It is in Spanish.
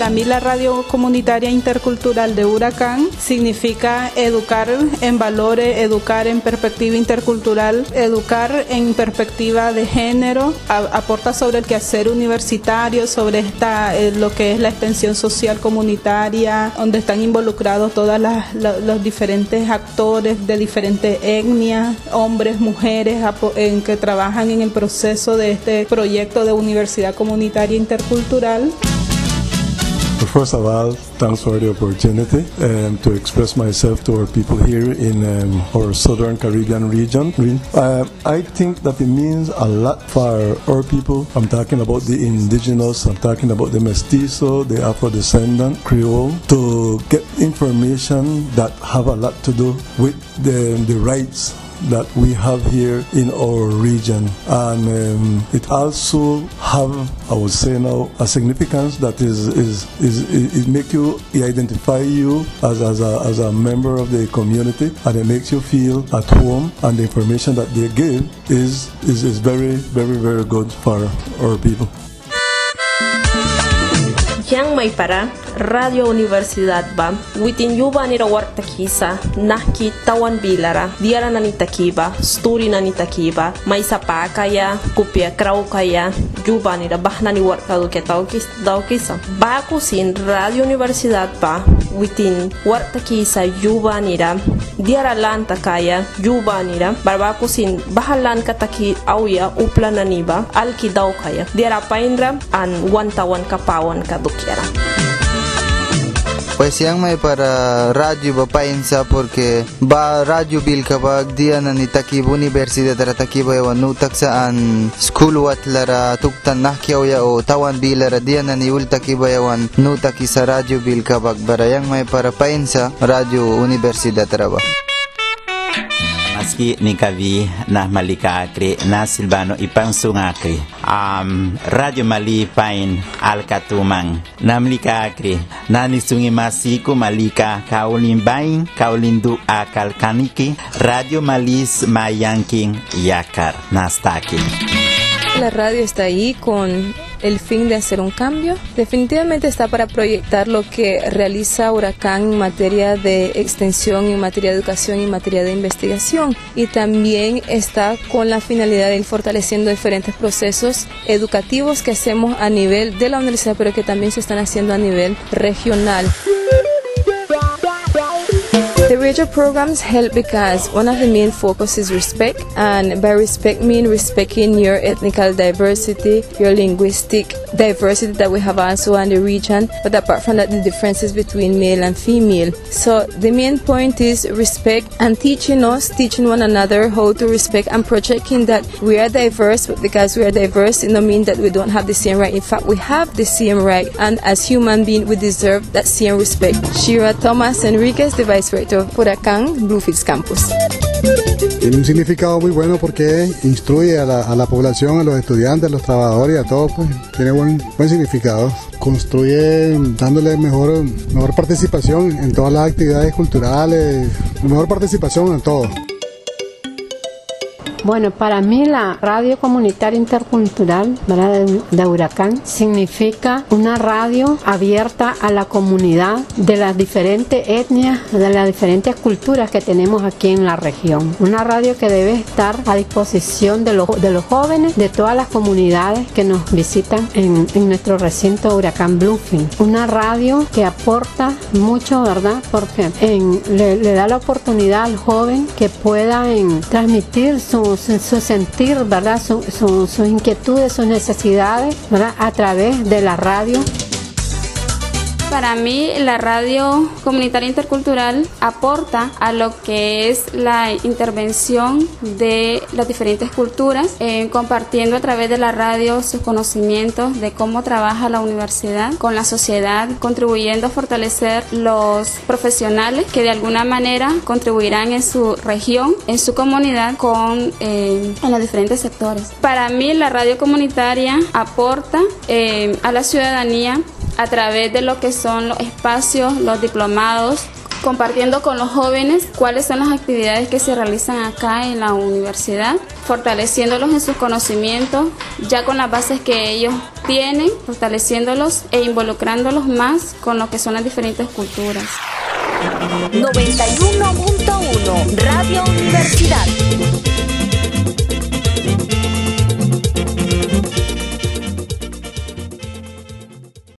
Para mí la radio comunitaria intercultural de Huracán significa educar en valores, educar en perspectiva intercultural, educar en perspectiva de género, aporta sobre el quehacer universitario, sobre esta, eh, lo que es la extensión social comunitaria, donde están involucrados todos los diferentes actores de diferentes etnias, hombres, mujeres, en que trabajan en el proceso de este proyecto de universidad comunitaria intercultural. First of all, thanks for the opportunity um, to express myself to our people here in um, our southern Caribbean region. Uh, I think that it means a lot for our people. I'm talking about the indigenous, I'm talking about the mestizo, the Afro-descendant, Creole, to get information that have a lot to do with the, the rights that we have here in our region and um, it also have I would say now a significance that is is is, is, make you identify you as, as, a, as a member of the community and it makes you feel at home and the information that they give is is, is very very very good for our people. Yang may para Radio Universidad ba witin yuba nira wartakisa nahki tawan bilara diara nani takiba sturi nani takiba maisapaka ya kupia krau kaya yuba nira bahna ni daukisa baku sin Radio Universidad ba witin wartakisa yuba nira diara lan kaya yuba nira barbaku sin bahalan kataki auya uplananiba alki daukaya diara painra an wantawan kapawan kadukiara. Pues yang may para radio ba painsa porque ba radio bil kapag dia na ni takibo universidad ra takibo yawan nutak saan school wat lara tuktan nakyaw ya o tawan bilara dia na ni ul takibo yawan nutak sa radio bil kapag bara yang may para painsa radio universidad ra ba. Maski ni kavi na malika akri na silbano ipang sungakri. Um, Radio Mali pain alkatumang na malika akri na nisungi masiku malika kaulin bain kaulindu akal kaniki Radio Malis mayanking yakar nastaki. La radio está ahí con el fin de hacer un cambio. Definitivamente está para proyectar lo que realiza Huracán en materia de extensión, en materia de educación y en materia de investigación. Y también está con la finalidad de ir fortaleciendo diferentes procesos educativos que hacemos a nivel de la universidad, pero que también se están haciendo a nivel regional. The radio programs help because one of the main focus is respect, and by respect mean respecting your ethnical diversity, your linguistic diversity that we have also in the region, but apart from that, the differences between male and female. So the main point is respect and teaching us, teaching one another how to respect and projecting that we are diverse, but because we are diverse, it doesn't mean that we don't have the same right. In fact, we have the same right, and as human beings, we deserve that same respect. Shira Thomas Enriquez, the Vice Rector of Huracán Bluefields Campus. Tiene un significado muy bueno porque instruye a la, a la, población, a los estudiantes, a los trabajadores y a todos, pues tiene buen, buen significado. Construye dándole mejor, mejor participación en todas las actividades culturales, mejor participación en todo. Bueno, para mí la radio comunitaria intercultural de, Huracán significa una radio abierta a la comunidad de las diferentes etnias, de las diferentes culturas que tenemos aquí en la región. Una radio que debe estar a disposición de los, de los jóvenes de todas las comunidades que nos visitan en, en nuestro recinto Huracán Bluefield. Una radio que aporta mucho, ¿verdad? Porque le, le, da la oportunidad al joven que pueda en, transmitir su su, sentir, ¿verdad? Su, su, sus inquietudes, sus necesidades, ¿verdad? A través de la radio. Para mí la radio comunitaria intercultural aporta a lo que es la intervención de las diferentes culturas, eh, compartiendo a través de la radio sus conocimientos de cómo trabaja la universidad con la sociedad, contribuyendo a fortalecer los profesionales que de alguna manera contribuirán en su región, en su comunidad, con eh, en los diferentes sectores. Para mí la radio comunitaria aporta eh, a la ciudadanía a través de lo que son los espacios, los diplomados compartiendo con los jóvenes cuáles son las actividades que se realizan acá en la universidad, fortaleciéndolos en sus conocimientos, ya con las bases que ellos tienen, fortaleciéndolos e involucrándolos más con lo que son las diferentes culturas. 91.1 Radio Universidad